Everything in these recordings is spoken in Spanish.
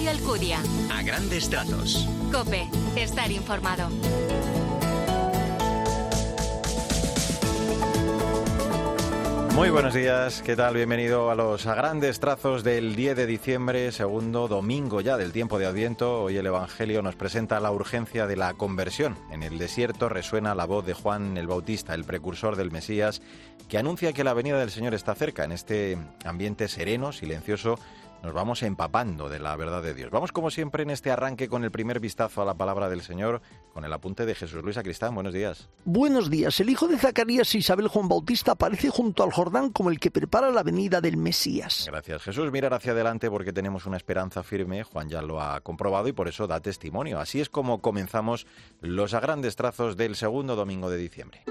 Mario Alcudia. A grandes trazos. Cope, estar informado. Muy buenos días, ¿qué tal? Bienvenido a los a grandes trazos del 10 de diciembre, segundo domingo ya del tiempo de Adviento. Hoy el Evangelio nos presenta la urgencia de la conversión. En el desierto resuena la voz de Juan el Bautista, el precursor del Mesías, que anuncia que la venida del Señor está cerca. En este ambiente sereno, silencioso, nos vamos empapando de la verdad de Dios. Vamos como siempre en este arranque con el primer vistazo a la palabra del Señor, con el apunte de Jesús Luis Acristán. Buenos días. Buenos días. El hijo de Zacarías, Isabel Juan Bautista, aparece junto al Jordán como el que prepara la venida del Mesías. Gracias Jesús. Mirar hacia adelante porque tenemos una esperanza firme. Juan ya lo ha comprobado y por eso da testimonio. Así es como comenzamos los a grandes trazos del segundo domingo de diciembre.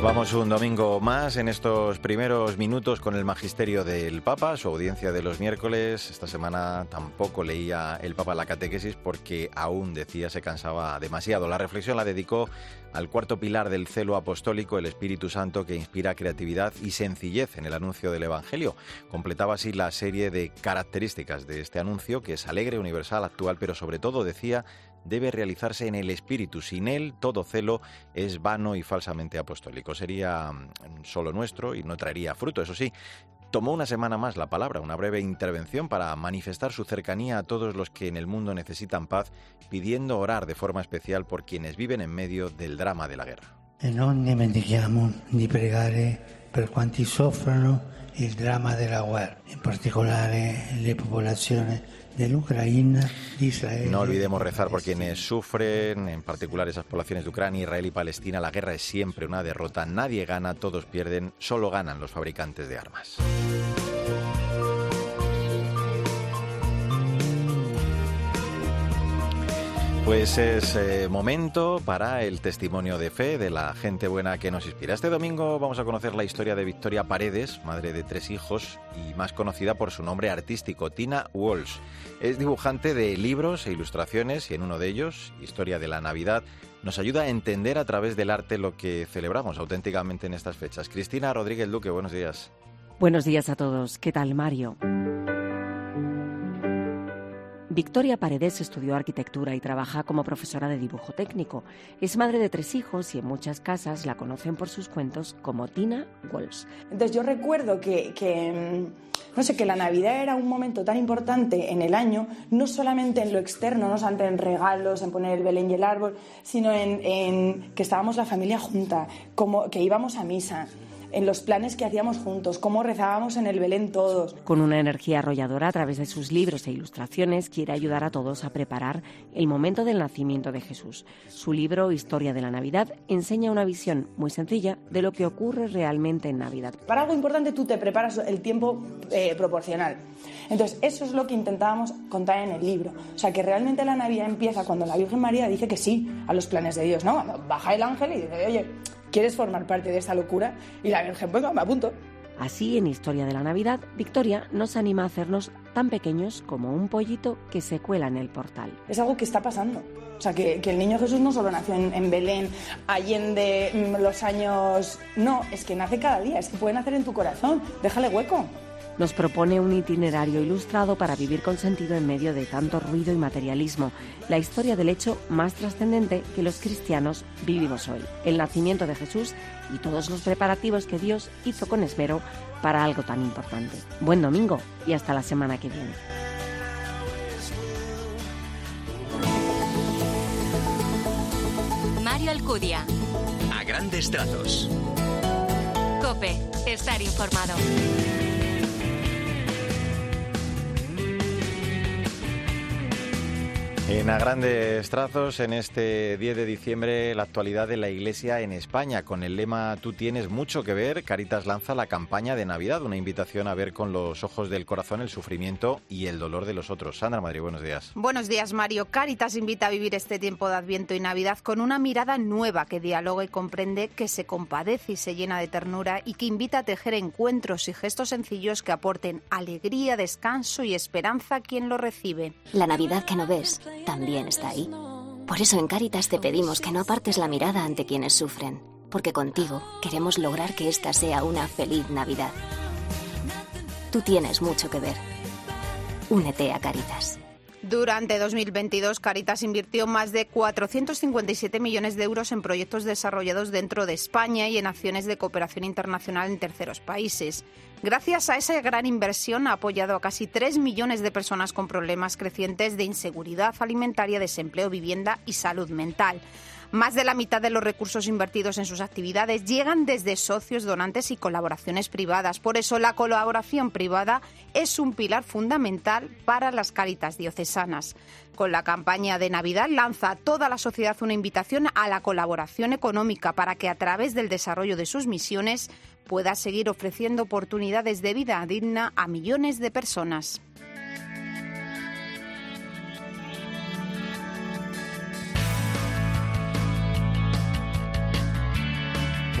Vamos un domingo más en estos primeros minutos con el magisterio del Papa, su audiencia de los miércoles. Esta semana tampoco leía el Papa la catequesis porque aún decía se cansaba demasiado. La reflexión la dedicó al cuarto pilar del celo apostólico, el Espíritu Santo que inspira creatividad y sencillez en el anuncio del Evangelio. Completaba así la serie de características de este anuncio que es alegre, universal, actual, pero sobre todo decía debe realizarse en el espíritu. Sin él, todo celo es vano y falsamente apostólico. Sería mm, solo nuestro y no traería fruto. Eso sí, tomó una semana más la palabra, una breve intervención para manifestar su cercanía a todos los que en el mundo necesitan paz, pidiendo orar de forma especial por quienes viven en medio del drama de la guerra. E pregare per il dramma della guerra, in particolare le popolazioni no olvidemos rezar por quienes sufren, en particular esas poblaciones de Ucrania, Israel y Palestina. La guerra es siempre una derrota. Nadie gana, todos pierden, solo ganan los fabricantes de armas. Pues es eh, momento para el testimonio de fe de la gente buena que nos inspira. Este domingo vamos a conocer la historia de Victoria Paredes, madre de tres hijos y más conocida por su nombre artístico, Tina Walsh. Es dibujante de libros e ilustraciones y en uno de ellos, Historia de la Navidad, nos ayuda a entender a través del arte lo que celebramos auténticamente en estas fechas. Cristina Rodríguez Duque, buenos días. Buenos días a todos. ¿Qué tal, Mario? Victoria Paredes estudió arquitectura y trabaja como profesora de dibujo técnico. Es madre de tres hijos y en muchas casas la conocen por sus cuentos como Tina Walsh. Entonces yo recuerdo que, mm, no sé, que la Navidad era un momento tan importante en el año, no solamente en lo externo, no solamente en regalos, en poner el Belén y el árbol, sino en, en que estábamos la familia junta, como que íbamos a misa en los planes que hacíamos juntos, cómo rezábamos en el Belén todos. Con una energía arrolladora a través de sus libros e ilustraciones, quiere ayudar a todos a preparar el momento del nacimiento de Jesús. Su libro Historia de la Navidad enseña una visión muy sencilla de lo que ocurre realmente en Navidad. Para algo importante tú te preparas el tiempo eh, proporcional. Entonces, eso es lo que intentábamos contar en el libro. O sea, que realmente la Navidad empieza cuando la Virgen María dice que sí a los planes de Dios, ¿no? baja el ángel y dice, oye, ¿Quieres formar parte de esta locura? Y la Virgen, pues me apunto. Así, en Historia de la Navidad, Victoria nos anima a hacernos tan pequeños como un pollito que se cuela en el portal. Es algo que está pasando. O sea, que, el niño Jesús no solo nació en, en, Belén, allende mm, los años... No, es que nace cada día, es que puede nacer en tu corazón. Déjale hueco nos propone un itinerario ilustrado para vivir con sentido en medio de tanto ruido y materialismo, la historia del hecho más trascendente que los cristianos vivimos hoy, el nacimiento de Jesús y todos los preparativos que Dios hizo con esmero para algo tan importante. Buen domingo y hasta la semana que viene. Mario Alcudia. A grandes trazos. Cope, estar informado. En a grandes trazos, en este 10 de diciembre, la actualidad de la Iglesia en España. Con el lema Tú tienes mucho que ver, Caritas lanza la campaña de Navidad, una invitación a ver con los ojos del corazón el sufrimiento y el dolor de los otros. Sandra Madrid, buenos días. Buenos días, Mario. Caritas invita a vivir este tiempo de Adviento y Navidad con una mirada nueva que dialoga y comprende, que se compadece y se llena de ternura y que invita a tejer encuentros y gestos sencillos que aporten alegría, descanso y esperanza a quien lo recibe. La Navidad que no ves también está ahí. Por eso en Cáritas te pedimos que no apartes la mirada ante quienes sufren porque contigo queremos lograr que esta sea una feliz Navidad. Tú tienes mucho que ver. Únete a Caritas. Durante 2022, Caritas invirtió más de 457 millones de euros en proyectos desarrollados dentro de España y en acciones de cooperación internacional en terceros países. Gracias a esa gran inversión ha apoyado a casi 3 millones de personas con problemas crecientes de inseguridad alimentaria, desempleo, vivienda y salud mental. Más de la mitad de los recursos invertidos en sus actividades llegan desde socios, donantes y colaboraciones privadas. Por eso la colaboración privada es un pilar fundamental para las caritas diocesanas. Con la campaña de Navidad lanza a toda la sociedad una invitación a la colaboración económica para que a través del desarrollo de sus misiones pueda seguir ofreciendo oportunidades de vida digna a millones de personas.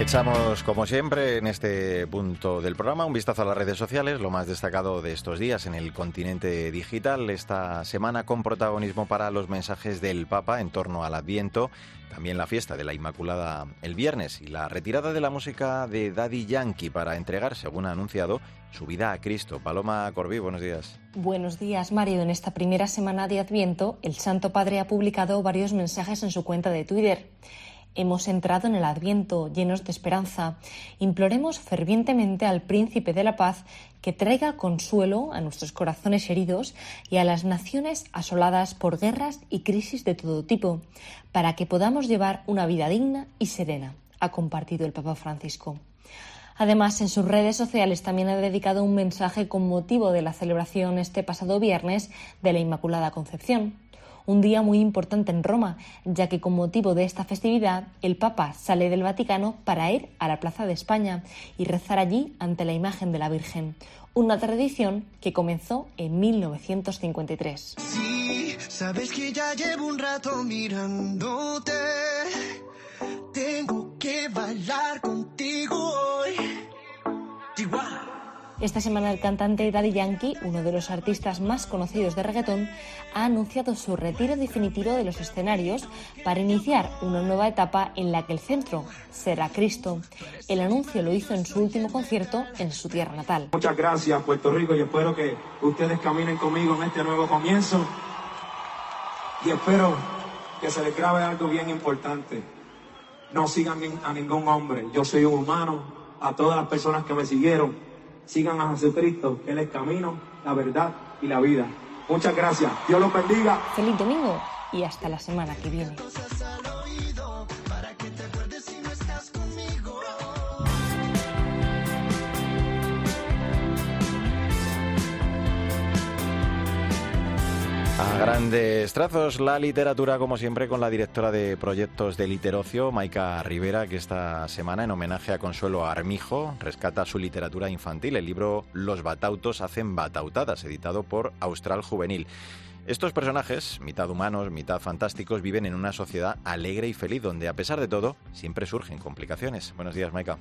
Echamos, como siempre, en este punto del programa un vistazo a las redes sociales, lo más destacado de estos días en el continente digital, esta semana con protagonismo para los mensajes del Papa en torno al Adviento, también la fiesta de la Inmaculada el viernes y la retirada de la música de Daddy Yankee para entregar, según ha anunciado, su vida a Cristo. Paloma Corbí, buenos días. Buenos días, Mario. En esta primera semana de Adviento, el Santo Padre ha publicado varios mensajes en su cuenta de Twitter. Hemos entrado en el Adviento llenos de esperanza. Imploremos fervientemente al Príncipe de la Paz que traiga consuelo a nuestros corazones heridos y a las naciones asoladas por guerras y crisis de todo tipo, para que podamos llevar una vida digna y serena, ha compartido el Papa Francisco. Además, en sus redes sociales también ha dedicado un mensaje con motivo de la celebración este pasado viernes de la Inmaculada Concepción un día muy importante en Roma, ya que con motivo de esta festividad el Papa sale del Vaticano para ir a la Plaza de España y rezar allí ante la imagen de la Virgen, una tradición que comenzó en 1953. Sí, sabes que ya llevo un rato mirándote. Tengo que bailar contigo hoy. Esta semana el cantante Daddy Yankee, uno de los artistas más conocidos de reggaetón, ha anunciado su retiro definitivo de los escenarios para iniciar una nueva etapa en la que el centro será Cristo. El anuncio lo hizo en su último concierto en su tierra natal. Muchas gracias Puerto Rico y espero que ustedes caminen conmigo en este nuevo comienzo y espero que se les grabe algo bien importante. No sigan a ningún hombre, yo soy un humano, a todas las personas que me siguieron sigan a Jesucristo, que Él es camino, la verdad y la vida. Muchas gracias. Dios los bendiga. Feliz domingo y hasta la semana que viene. Grandes trazos, la literatura, como siempre, con la directora de proyectos de Literocio, Maika Rivera, que esta semana, en homenaje a Consuelo Armijo, rescata su literatura infantil, el libro Los Batautos hacen batautadas, editado por Austral Juvenil. Estos personajes, mitad humanos, mitad fantásticos, viven en una sociedad alegre y feliz, donde, a pesar de todo, siempre surgen complicaciones. Buenos días, Maika.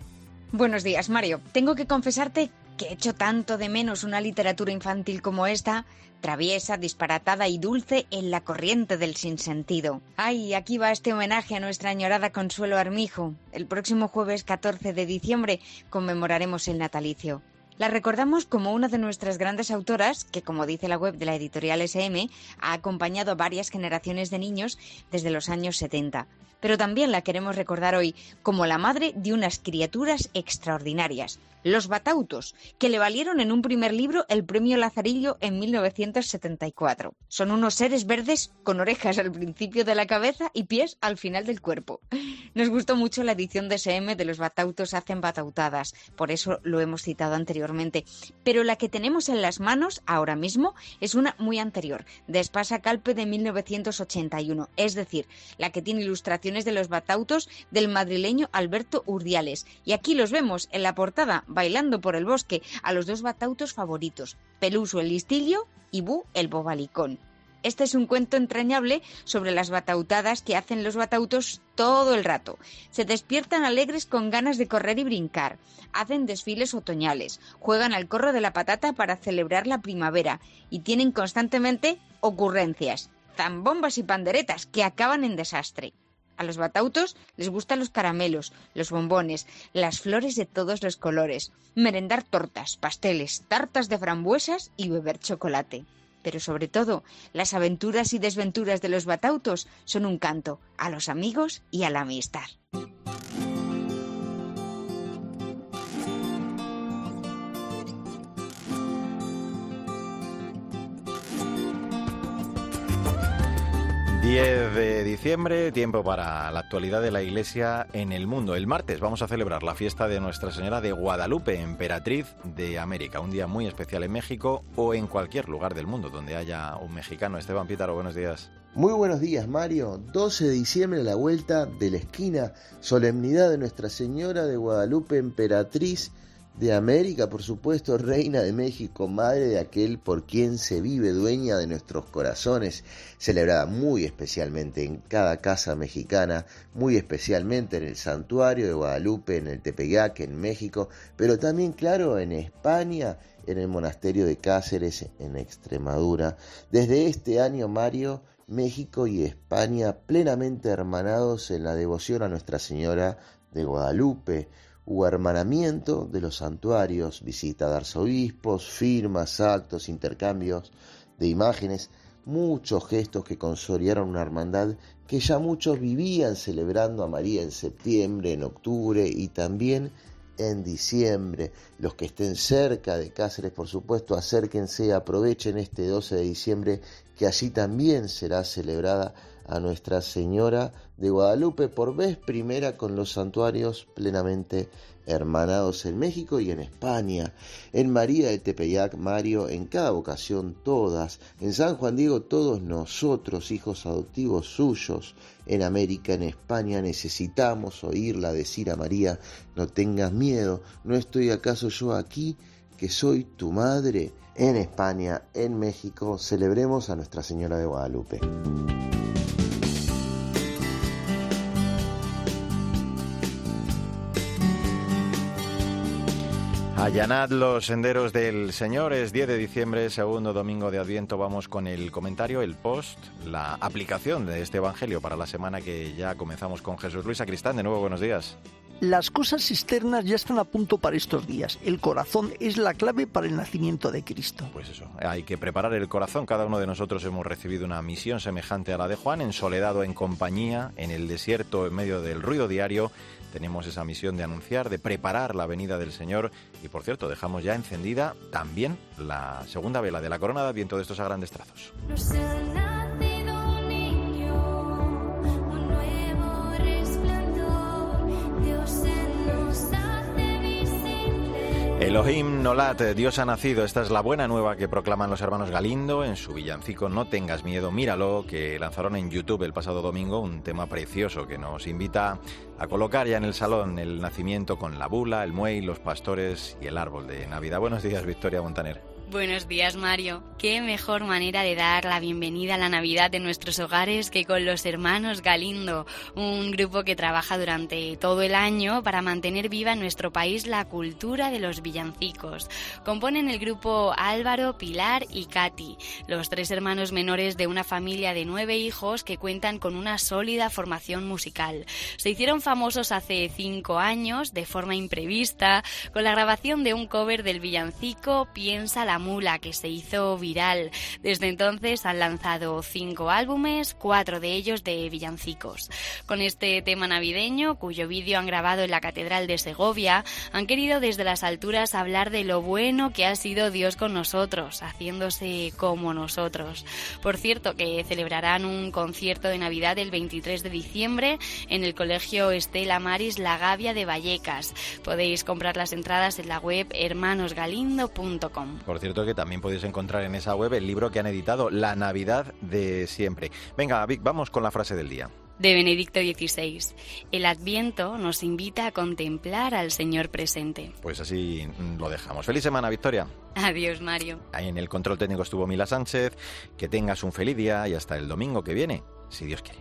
Buenos días, Mario. Tengo que confesarte que he hecho tanto de menos una literatura infantil como esta, traviesa, disparatada y dulce en la corriente del sinsentido. Ay, aquí va este homenaje a nuestra añorada Consuelo Armijo. El próximo jueves 14 de diciembre conmemoraremos el natalicio. La recordamos como una de nuestras grandes autoras que, como dice la web de la editorial SM, ha acompañado a varias generaciones de niños desde los años 70 pero también la queremos recordar hoy como la madre de unas criaturas extraordinarias, los batautos, que le valieron en un primer libro el premio Lazarillo en 1974. Son unos seres verdes con orejas al principio de la cabeza y pies al final del cuerpo. Nos gustó mucho la edición de SM de los batautos hacen batautadas, por eso lo hemos citado anteriormente, pero la que tenemos en las manos ahora mismo es una muy anterior, de Espasa Calpe de 1981, es decir, la que tiene ilustración de los batautos del madrileño Alberto Urdiales. Y aquí los vemos en la portada bailando por el bosque a los dos batautos favoritos, Peluso el listillo y Bu el bobalicón. Este es un cuento entrañable sobre las batautadas que hacen los batautos todo el rato. Se despiertan alegres con ganas de correr y brincar, hacen desfiles otoñales, juegan al corro de la patata para celebrar la primavera y tienen constantemente ocurrencias, zambombas y panderetas que acaban en desastre. A los batautos les gustan los caramelos, los bombones, las flores de todos los colores, merendar tortas, pasteles, tartas de frambuesas y beber chocolate. Pero sobre todo, las aventuras y desventuras de los batautos son un canto a los amigos y a la amistad. 10 de diciembre, tiempo para la actualidad de la Iglesia en el mundo. El martes vamos a celebrar la fiesta de Nuestra Señora de Guadalupe, emperatriz de América. Un día muy especial en México o en cualquier lugar del mundo donde haya un mexicano. Esteban Pítaro, buenos días. Muy buenos días, Mario. 12 de diciembre, la vuelta de la esquina, solemnidad de Nuestra Señora de Guadalupe, emperatriz de América, por supuesto, reina de México, madre de aquel por quien se vive, dueña de nuestros corazones, celebrada muy especialmente en cada casa mexicana, muy especialmente en el santuario de Guadalupe, en el Tepeyac, en México, pero también, claro, en España, en el monasterio de Cáceres, en Extremadura. Desde este año, Mario, México y España plenamente hermanados en la devoción a Nuestra Señora de Guadalupe, Hubo hermanamiento de los santuarios, visita de arzobispos, firmas, actos, intercambios de imágenes, muchos gestos que consolidaron una hermandad que ya muchos vivían celebrando a María en septiembre, en octubre y también en diciembre. Los que estén cerca de Cáceres, por supuesto, acérquense, aprovechen este 12 de diciembre, que allí también será celebrada a Nuestra Señora de Guadalupe por vez primera con los santuarios plenamente hermanados en México y en España, en María de Tepeyac, Mario, en cada vocación todas, en San Juan Diego todos nosotros, hijos adoptivos suyos, en América, en España, necesitamos oírla decir a María, no tengas miedo, ¿no estoy acaso yo aquí, que soy tu madre? En España, en México, celebremos a Nuestra Señora de Guadalupe. Allanad los senderos del Señor, es 10 de diciembre, segundo domingo de Adviento. Vamos con el comentario, el post, la aplicación de este Evangelio para la semana que ya comenzamos con Jesús. Luis Cristán, de nuevo buenos días. Las cosas externas ya están a punto para estos días. El corazón es la clave para el nacimiento de Cristo. Pues eso, hay que preparar el corazón. Cada uno de nosotros hemos recibido una misión semejante a la de Juan, en soledad o en compañía, en el desierto, en medio del ruido diario tenemos esa misión de anunciar, de preparar la venida del Señor y por cierto dejamos ya encendida también la segunda vela de la corona de Adviento de estos a grandes trazos. Elohim Nolat, Dios ha nacido. Esta es la buena nueva que proclaman los hermanos Galindo en su villancico No tengas miedo, míralo, que lanzaron en YouTube el pasado domingo, un tema precioso que nos invita a colocar ya en el salón el nacimiento con la bula, el muey, los pastores y el árbol de Navidad. Buenos días, Victoria Montaner. Buenos días, Mario. Qué mejor manera de dar la bienvenida a la Navidad en nuestros hogares que con los hermanos Galindo, un grupo que trabaja durante todo el año para mantener viva en nuestro país la cultura de los villancicos. Componen el grupo Álvaro, Pilar y Katy, los tres hermanos menores de una familia de nueve hijos que cuentan con una sólida formación musical. Se hicieron famosos hace cinco años de forma imprevista con la grabación de un cover del villancico Piensa la Mula, que se hizo viral. Desde entonces han lanzado cinco álbumes, cuatro de ellos de villancicos. Con este tema navideño, cuyo vídeo han grabado en la Catedral de Segovia, han querido desde las alturas hablar de lo bueno que ha sido Dios con nosotros, haciéndose como nosotros. Por cierto, que celebrarán un concierto de Navidad el 23 de diciembre en el Colegio Estela Maris La Gavia de Vallecas. Podéis comprar las entradas en la web hermanosgalindo.com cierto que también podéis encontrar en esa web el libro que han editado, La Navidad de siempre. Venga, Vic, vamos con la frase del día de Benedicto XVI. El Adviento nos invita a contemplar al Señor presente. Pues así lo dejamos. Feliz semana, Victoria. Adiós, Mario. Ahí en el control técnico estuvo Mila Sánchez. Que tengas un feliz día y hasta el domingo que viene, si Dios quiere.